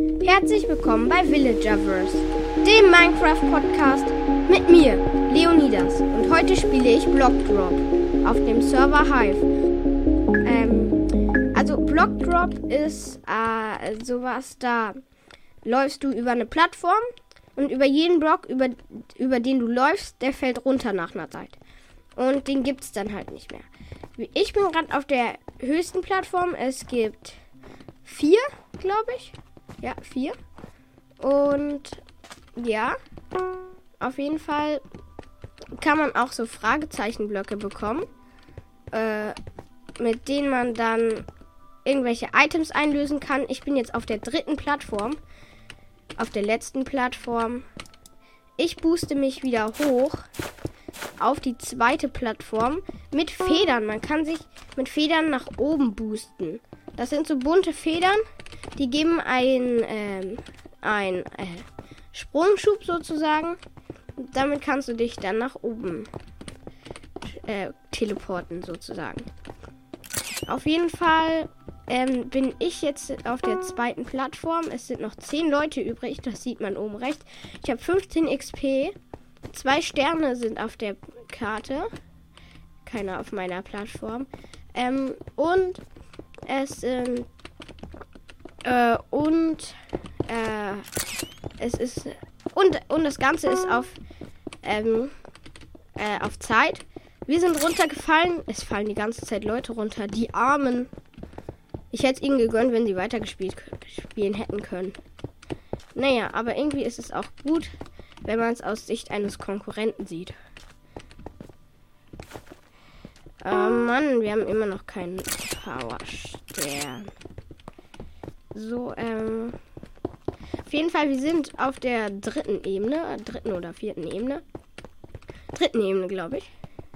Herzlich willkommen bei Villagerverse, dem Minecraft-Podcast mit mir, Leonidas. Und heute spiele ich Block Drop auf dem Server Hive. Ähm, also Block Drop ist äh, sowas, da läufst du über eine Plattform und über jeden Block, über, über den du läufst, der fällt runter nach einer Zeit. Und den gibt es dann halt nicht mehr. Ich bin gerade auf der höchsten Plattform. Es gibt vier, glaube ich. Ja, vier. Und ja, auf jeden Fall kann man auch so Fragezeichenblöcke bekommen, äh, mit denen man dann irgendwelche Items einlösen kann. Ich bin jetzt auf der dritten Plattform, auf der letzten Plattform. Ich booste mich wieder hoch auf die zweite Plattform mit Federn. Man kann sich mit Federn nach oben boosten. Das sind so bunte Federn, die geben ein, ähm, ein äh, Sprungschub sozusagen. Damit kannst du dich dann nach oben äh, teleporten sozusagen. Auf jeden Fall ähm, bin ich jetzt auf der zweiten Plattform. Es sind noch 10 Leute übrig, das sieht man oben rechts. Ich habe 15 XP. Zwei Sterne sind auf der Karte. Keiner auf meiner Plattform. Ähm, und es sind. Äh, und. Äh, es ist. Und, und das Ganze ist auf. Ähm, äh, auf Zeit. Wir sind runtergefallen. Es fallen die ganze Zeit Leute runter. Die Armen. Ich hätte es ihnen gegönnt, wenn sie weitergespielt spielen hätten können. Naja, aber irgendwie ist es auch gut, wenn man es aus Sicht eines Konkurrenten sieht. Oh Mann, wir haben immer noch keinen Powerstern. So, ähm. Auf jeden Fall, wir sind auf der dritten Ebene, dritten oder vierten Ebene. Dritten Ebene, glaube ich.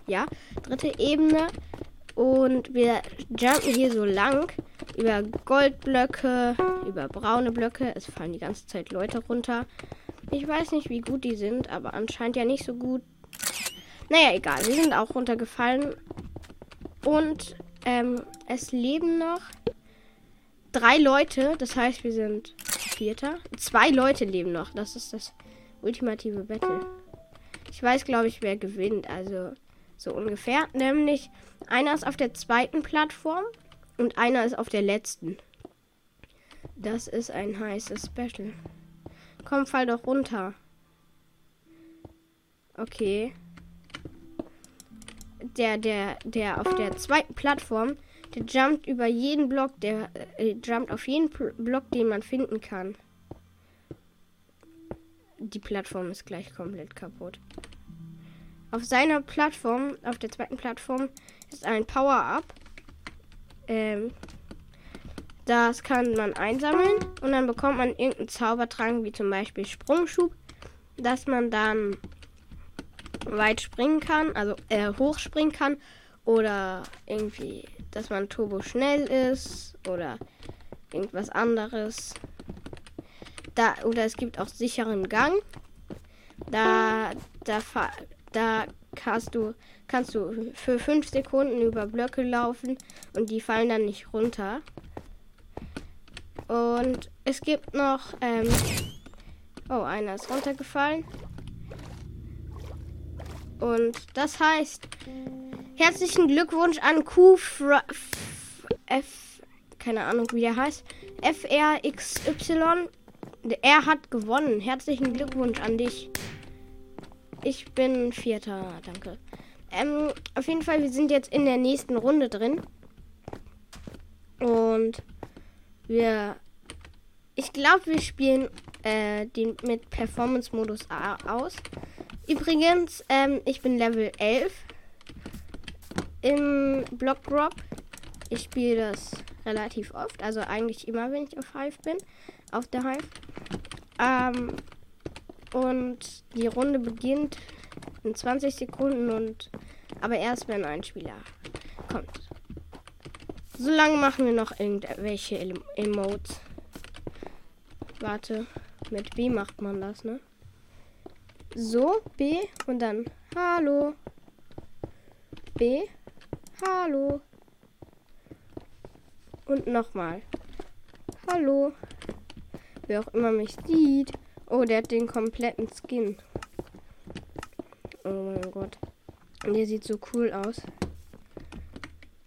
Ja, dritte Ebene. Und wir jumpen hier so lang über Goldblöcke, über braune Blöcke. Es fallen die ganze Zeit Leute runter. Ich weiß nicht, wie gut die sind, aber anscheinend ja nicht so gut. Naja, egal. Wir sind auch runtergefallen. Und ähm, es leben noch drei Leute. Das heißt, wir sind Vierter. Zwei Leute leben noch. Das ist das ultimative Battle. Ich weiß, glaube ich, wer gewinnt. Also so ungefähr. Nämlich einer ist auf der zweiten Plattform und einer ist auf der letzten. Das ist ein heißes Battle. Komm, fall doch runter. Okay. Der, der, der auf der zweiten Plattform, der jumpt über jeden Block, der äh, jumpt auf jeden Block, den man finden kann. Die Plattform ist gleich komplett kaputt. Auf seiner Plattform, auf der zweiten Plattform, ist ein Power-Up. Ähm, das kann man einsammeln und dann bekommt man irgendeinen Zaubertrank, wie zum Beispiel Sprungschub, dass man dann weit springen kann, also äh, hochspringen kann oder irgendwie, dass man turbo schnell ist oder irgendwas anderes. Da, oder es gibt auch sicheren Gang. Da, da, da kannst du, kannst du für 5 Sekunden über Blöcke laufen und die fallen dann nicht runter. Und es gibt noch. Ähm oh, einer ist runtergefallen. Und das heißt, herzlichen Glückwunsch an Q F, keine Ahnung wie der heißt, FRXY. Er hat gewonnen. Herzlichen Glückwunsch an dich. Ich bin Vierter, danke. Ähm, auf jeden Fall, wir sind jetzt in der nächsten Runde drin. Und wir. Ich glaube, wir spielen äh, den mit Performance-Modus aus. Übrigens, ähm, ich bin Level 11 im Block Drop. Ich spiele das relativ oft, also eigentlich immer, wenn ich auf Hive bin, auf der Hive. Ähm, und die Runde beginnt in 20 Sekunden und aber erst wenn ein Spieler kommt. Solange machen wir noch irgendwelche Emotes. Warte, mit B macht man das, ne? So, B und dann Hallo. B, Hallo. Und nochmal. Hallo. Wer auch immer mich sieht. Oh, der hat den kompletten Skin. Oh mein Gott. Der sieht so cool aus.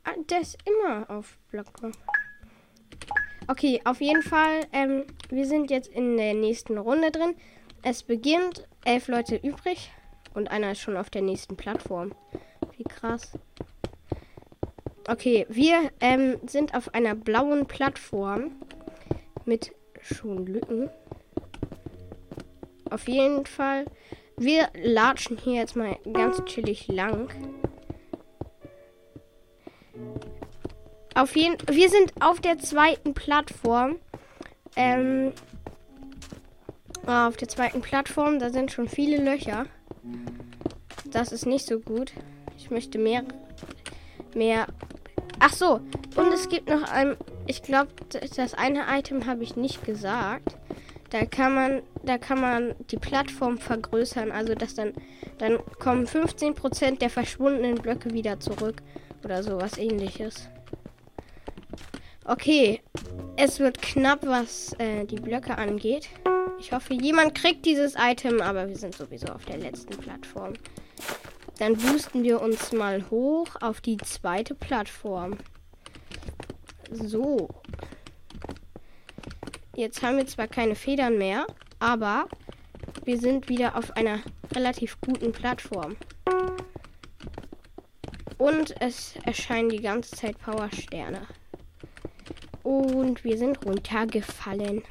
Ah, der ist immer auf Blocker. Okay, auf jeden Fall. Ähm, wir sind jetzt in der nächsten Runde drin. Es beginnt. Elf Leute übrig. Und einer ist schon auf der nächsten Plattform. Wie krass. Okay, wir ähm, sind auf einer blauen Plattform mit schon Lücken. Auf jeden Fall, wir latschen hier jetzt mal ganz chillig lang. Auf jeden wir sind auf der zweiten Plattform. Ähm, auf der zweiten Plattform, da sind schon viele Löcher. Das ist nicht so gut. Ich möchte mehr mehr Ach so, und es gibt noch ein ich glaube, das eine Item habe ich nicht gesagt. Da kann man da kann man die Plattform vergrößern, also dass dann dann kommen 15% der verschwundenen Blöcke wieder zurück oder sowas ähnliches. Okay, es wird knapp, was äh, die Blöcke angeht. Ich hoffe, jemand kriegt dieses Item, aber wir sind sowieso auf der letzten Plattform. Dann boosten wir uns mal hoch auf die zweite Plattform. So. Jetzt haben wir zwar keine Federn mehr, aber wir sind wieder auf einer relativ guten Plattform. Und es erscheinen die ganze Zeit Powersterne. Und wir sind runtergefallen.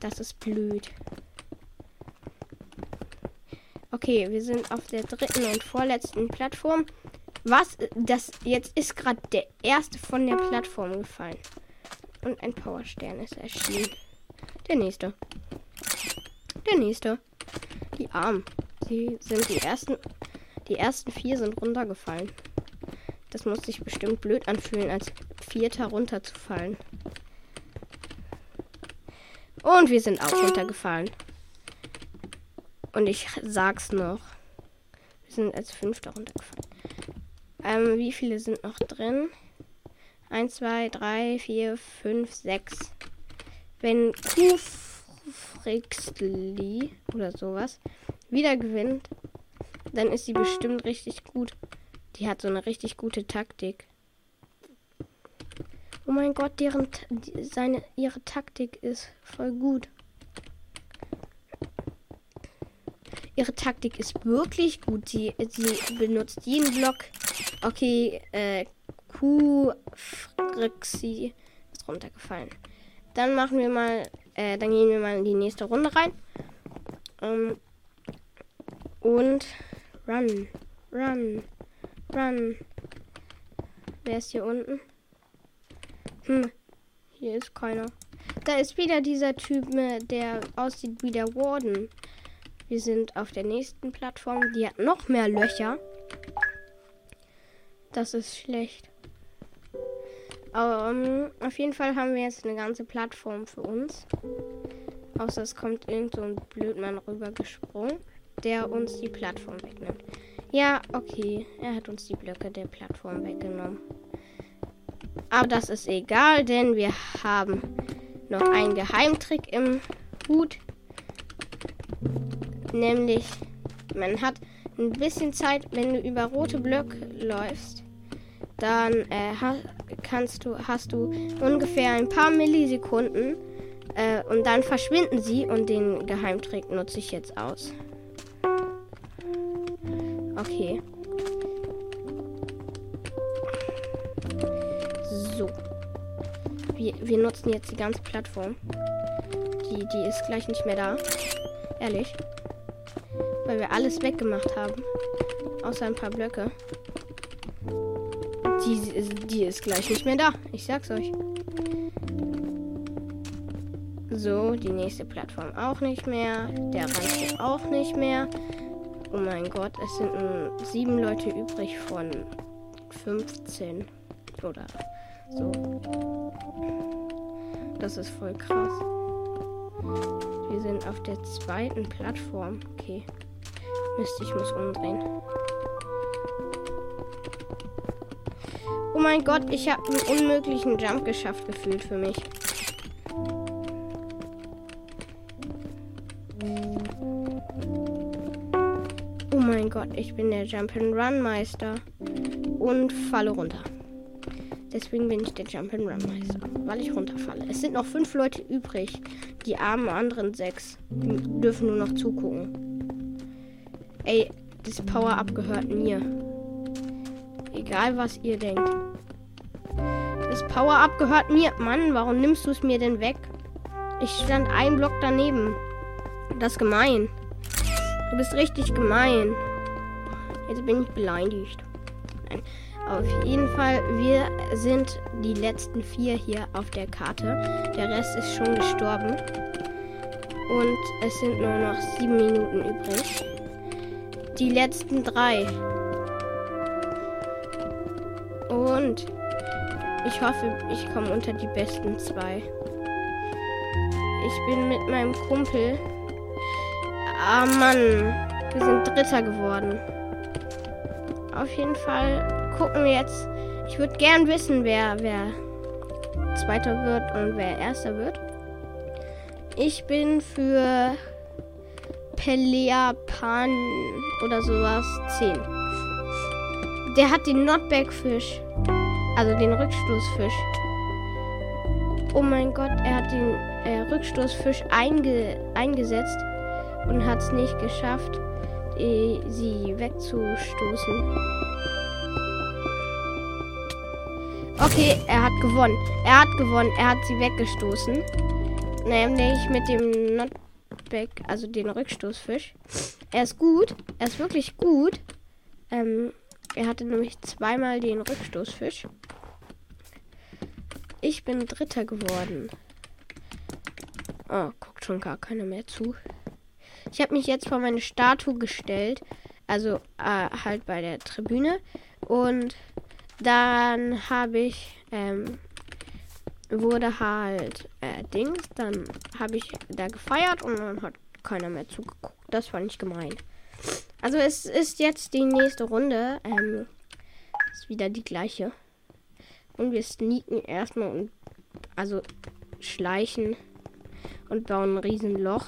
Das ist blöd. Okay, wir sind auf der dritten und vorletzten Plattform. Was? Das jetzt ist gerade der erste von der Plattform gefallen. Und ein Powerstern ist erschienen. Der nächste. Der nächste. Die Armen. Sie sind die ersten. Die ersten vier sind runtergefallen. Das muss sich bestimmt blöd anfühlen, als Vierter runterzufallen. Und wir sind auch runtergefallen. Und ich sag's noch. Wir sind als Fünfter runtergefallen. Ähm, wie viele sind noch drin? 1, 2, 3, 4, 5, 6. Wenn Kufrixli oder sowas wieder gewinnt, dann ist sie bestimmt richtig gut. Die hat so eine richtig gute Taktik. Oh mein Gott, deren seine ihre Taktik ist voll gut. Ihre Taktik ist wirklich gut. Sie, sie benutzt jeden Block. Okay, äh, Q Frixi ist runtergefallen. Dann machen wir mal, äh, dann gehen wir mal in die nächste Runde rein. Ähm, und run, run. Run. Wer ist hier unten? Hm. Hier ist keiner. Da ist wieder dieser Typ, ne, der aussieht wie der Warden. Wir sind auf der nächsten Plattform. Die hat noch mehr Löcher. Das ist schlecht. Um, ähm, auf jeden Fall haben wir jetzt eine ganze Plattform für uns. Außer es kommt irgend so ein Blödmann rübergesprungen, der uns die Plattform wegnimmt. Ja, okay. Er hat uns die Blöcke der Plattform weggenommen. Aber das ist egal, denn wir haben noch einen Geheimtrick im Hut. Nämlich, man hat ein bisschen Zeit, wenn du über rote Blöcke läufst, dann äh, kannst du, hast du ungefähr ein paar Millisekunden äh, und dann verschwinden sie und den Geheimtrick nutze ich jetzt aus. Okay. Wir, nutzen jetzt die ganze Plattform. Die, die ist gleich nicht mehr da. Ehrlich. Weil wir alles weggemacht haben. Außer ein paar Blöcke. Die, die ist gleich nicht mehr da. Ich sag's euch. So, die nächste Plattform auch nicht mehr. Der reicht auch nicht mehr. Oh mein Gott, es sind sieben Leute übrig von 15 oder so. Das ist voll krass. Wir sind auf der zweiten Plattform. Okay. Mist, ich muss umdrehen. Oh mein Gott, ich habe einen unmöglichen Jump geschafft gefühlt für mich. Oh mein Gott, ich bin der Jump Run Meister. und falle runter. Deswegen bin ich der Jump'n'Run Meister. Weil ich runterfalle. Es sind noch fünf Leute übrig. Die armen anderen sechs dürfen nur noch zugucken. Ey, das Power-Up gehört mir. Egal, was ihr denkt. Das Power-Up gehört mir. Mann, warum nimmst du es mir denn weg? Ich stand einen Block daneben. Das ist gemein. Du bist richtig gemein. Jetzt bin ich beleidigt. Auf jeden Fall, wir sind die letzten vier hier auf der Karte. Der Rest ist schon gestorben. Und es sind nur noch sieben Minuten übrig. Die letzten drei. Und ich hoffe, ich komme unter die besten zwei. Ich bin mit meinem Kumpel. Ah Mann, wir sind Dritter geworden. Auf jeden Fall gucken jetzt. Ich würde gern wissen, wer, wer Zweiter wird und wer Erster wird. Ich bin für Pelea Pan oder sowas 10. Der hat den Notbackfisch. Also den Rückstoßfisch. Oh mein Gott, er hat den äh, Rückstoßfisch einge eingesetzt und hat es nicht geschafft, die, sie wegzustoßen. Okay, er hat gewonnen. Er hat gewonnen. Er hat sie weggestoßen. Nämlich mit dem Notback, also den Rückstoßfisch. Er ist gut. Er ist wirklich gut. Ähm, er hatte nämlich zweimal den Rückstoßfisch. Ich bin Dritter geworden. Oh, guckt schon gar keiner mehr zu. Ich habe mich jetzt vor meine Statue gestellt. Also äh, halt bei der Tribüne. Und dann habe ich, ähm, wurde halt äh, Dings. Dann habe ich da gefeiert und dann hat keiner mehr zugeguckt. Das fand ich gemein. Also es ist jetzt die nächste Runde. Ähm, ist wieder die gleiche. Und wir sneaken erstmal und also schleichen und bauen ein Riesenloch.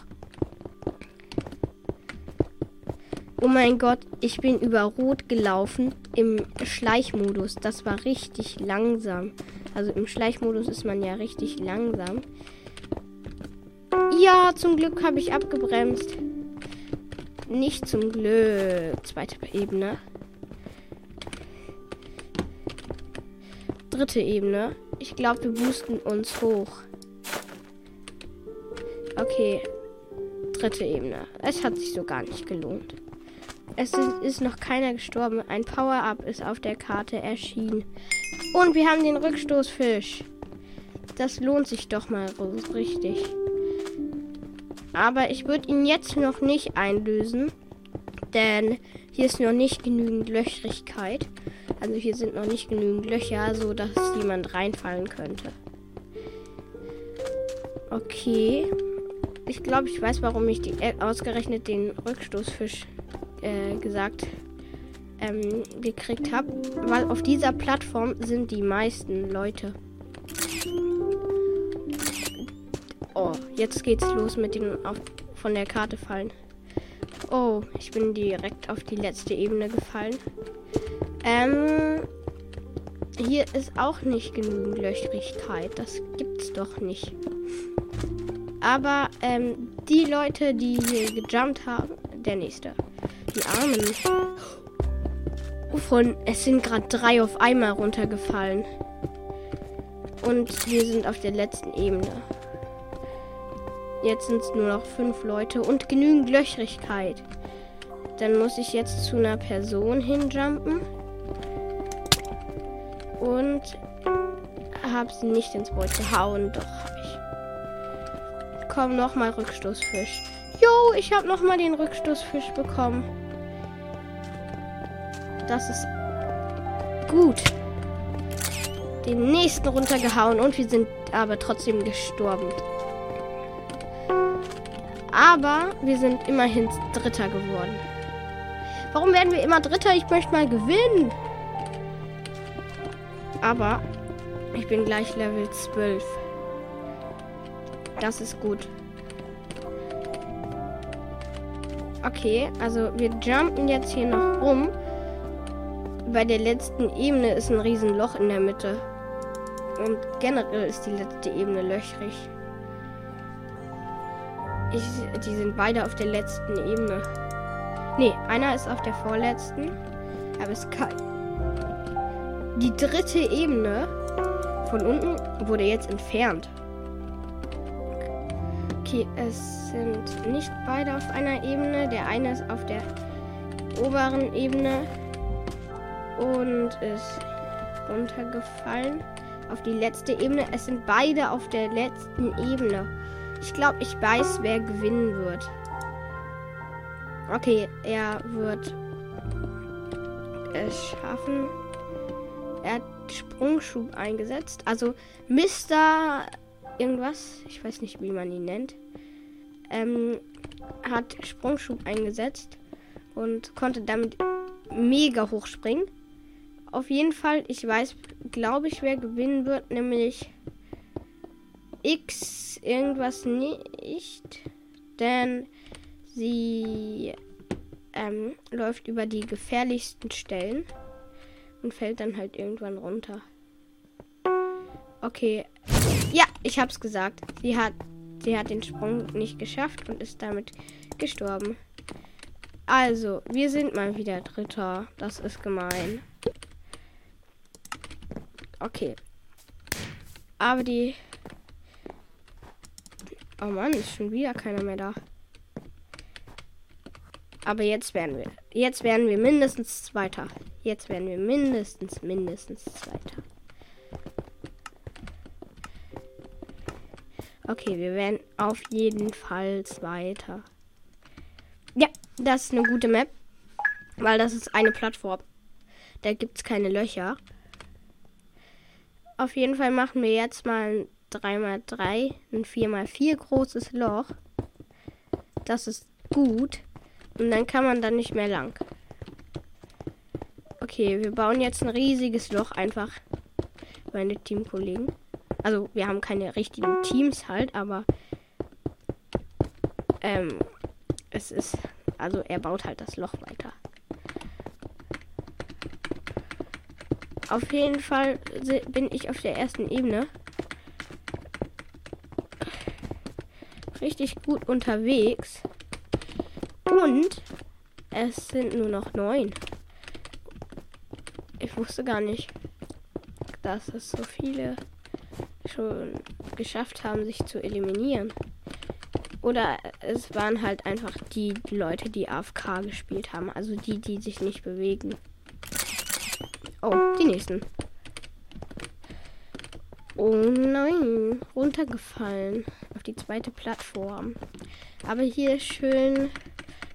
Oh mein Gott, ich bin über Rot gelaufen im Schleichmodus. Das war richtig langsam. Also im Schleichmodus ist man ja richtig langsam. Ja, zum Glück habe ich abgebremst. Nicht zum Glück. Zweite Ebene. Dritte Ebene. Ich glaube, wir boosten uns hoch. Okay. Dritte Ebene. Es hat sich so gar nicht gelohnt. Es ist noch keiner gestorben. Ein Power-Up ist auf der Karte erschienen. Und wir haben den Rückstoßfisch. Das lohnt sich doch mal richtig. Aber ich würde ihn jetzt noch nicht einlösen. Denn hier ist noch nicht genügend Löchrigkeit. Also hier sind noch nicht genügend Löcher, so dass jemand reinfallen könnte. Okay. Ich glaube, ich weiß, warum ich die, äh, ausgerechnet den Rückstoßfisch äh, gesagt ähm, gekriegt habe, weil auf dieser Plattform sind die meisten Leute. Oh, jetzt geht's los mit dem auf, von der Karte fallen. Oh, ich bin direkt auf die letzte Ebene gefallen. Ähm, hier ist auch nicht genügend Löchrigkeit. Das gibt's doch nicht. Aber ähm, die Leute, die hier gejumpt haben, der nächste. Die Armen. Von, es sind gerade drei auf einmal runtergefallen. Und wir sind auf der letzten Ebene. Jetzt sind es nur noch fünf Leute und genügend Löchrigkeit. Dann muss ich jetzt zu einer Person hinjumpen. Und habe sie nicht ins Boot gehauen. Doch, habe ich. Komm, nochmal Rückstoßfisch. Jo, ich habe nochmal den Rückstoßfisch bekommen. Das ist gut. Den nächsten runtergehauen und wir sind aber trotzdem gestorben. Aber wir sind immerhin Dritter geworden. Warum werden wir immer Dritter? Ich möchte mal gewinnen. Aber ich bin gleich Level 12. Das ist gut. Okay, also wir jumpen jetzt hier noch rum. Bei der letzten Ebene ist ein Riesenloch in der Mitte. Und generell ist die letzte Ebene löchrig. Ich, die sind beide auf der letzten Ebene. Ne, einer ist auf der vorletzten. Aber es kann. Die dritte Ebene von unten wurde jetzt entfernt. Okay, es sind nicht beide auf einer Ebene. Der eine ist auf der oberen Ebene und ist runtergefallen auf die letzte Ebene. Es sind beide auf der letzten Ebene. Ich glaube, ich weiß, wer gewinnen wird. Okay, er wird es schaffen. Er hat Sprungschub eingesetzt. Also Mr. irgendwas, ich weiß nicht, wie man ihn nennt, ähm, hat Sprungschub eingesetzt und konnte damit mega hoch springen. Auf jeden Fall, ich weiß, glaube ich, wer gewinnen wird, nämlich X irgendwas nicht, denn sie ähm, läuft über die gefährlichsten Stellen und fällt dann halt irgendwann runter. Okay. Ja, ich hab's gesagt. Sie hat, sie hat den Sprung nicht geschafft und ist damit gestorben. Also, wir sind mal wieder Dritter. Das ist gemein. Okay. Aber die. Oh Mann, ist schon wieder keiner mehr da. Aber jetzt werden wir. Jetzt werden wir mindestens Zweiter. Jetzt werden wir mindestens, mindestens Zweiter. Okay, wir werden auf jeden Fall Zweiter. Ja, das ist eine gute Map. Weil das ist eine Plattform. Da gibt es keine Löcher. Auf jeden Fall machen wir jetzt mal ein 3x3, ein 4x4 großes Loch. Das ist gut. Und dann kann man dann nicht mehr lang. Okay, wir bauen jetzt ein riesiges Loch einfach. Meine Teamkollegen. Also, wir haben keine richtigen Teams halt, aber ähm, es ist, also er baut halt das Loch weiter. Auf jeden Fall bin ich auf der ersten Ebene. Richtig gut unterwegs. Und es sind nur noch neun. Ich wusste gar nicht, dass es so viele schon geschafft haben, sich zu eliminieren. Oder es waren halt einfach die Leute, die AFK gespielt haben. Also die, die sich nicht bewegen. Oh, die nächsten. Oh nein, runtergefallen auf die zweite Plattform. Aber hier ist schön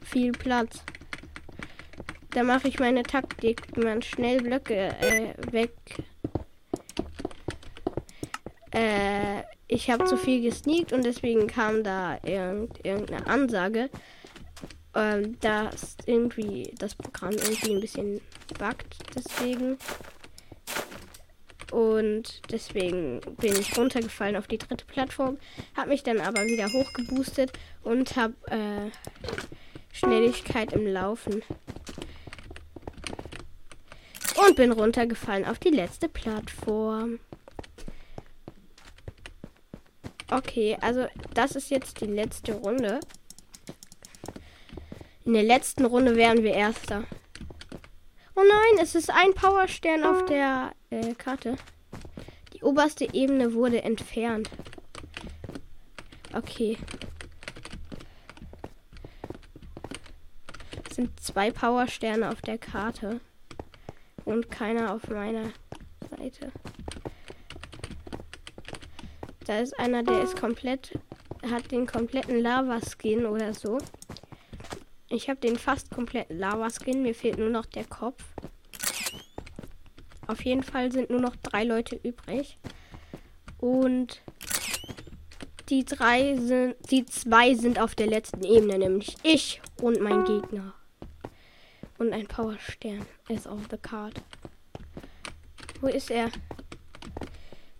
viel Platz. Da mache ich meine Taktik, wie man schnell Blöcke äh, weg. Äh, ich habe zu viel gesneakt und deswegen kam da irgend, irgendeine Ansage, ähm, dass irgendwie das Programm irgendwie ein bisschen buggt. Deswegen. Und deswegen bin ich runtergefallen auf die dritte Plattform, habe mich dann aber wieder hochgeboostet und habe äh, Schnelligkeit im Laufen. Und bin runtergefallen auf die letzte Plattform. Okay, also das ist jetzt die letzte Runde. In der letzten Runde wären wir Erster. Oh nein, es ist ein Powerstern auf der äh, Karte. Die oberste Ebene wurde entfernt. Okay. Es sind zwei Powersterne auf der Karte. Und keiner auf meiner Seite. Da ist einer, der ist komplett, hat den kompletten Lava-Skin oder so. Ich habe den fast kompletten Lava-Skin. Mir fehlt nur noch der Kopf. Auf jeden Fall sind nur noch drei Leute übrig. Und die drei sind, die zwei sind auf der letzten Ebene, nämlich ich und mein Gegner. Und ein Powerstern ist auf the card. Wo ist er?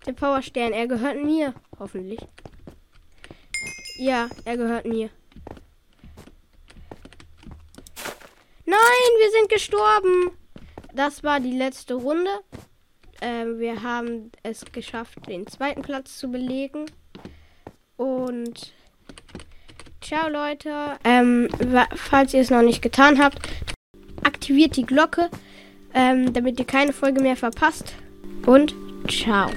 Der Powerstern, er gehört mir. Hoffentlich. Ja, er gehört mir. Nein, wir sind gestorben. Das war die letzte Runde. Ähm, wir haben es geschafft, den zweiten Platz zu belegen. Und ciao Leute. Ähm, falls ihr es noch nicht getan habt, aktiviert die Glocke, ähm, damit ihr keine Folge mehr verpasst. Und ciao.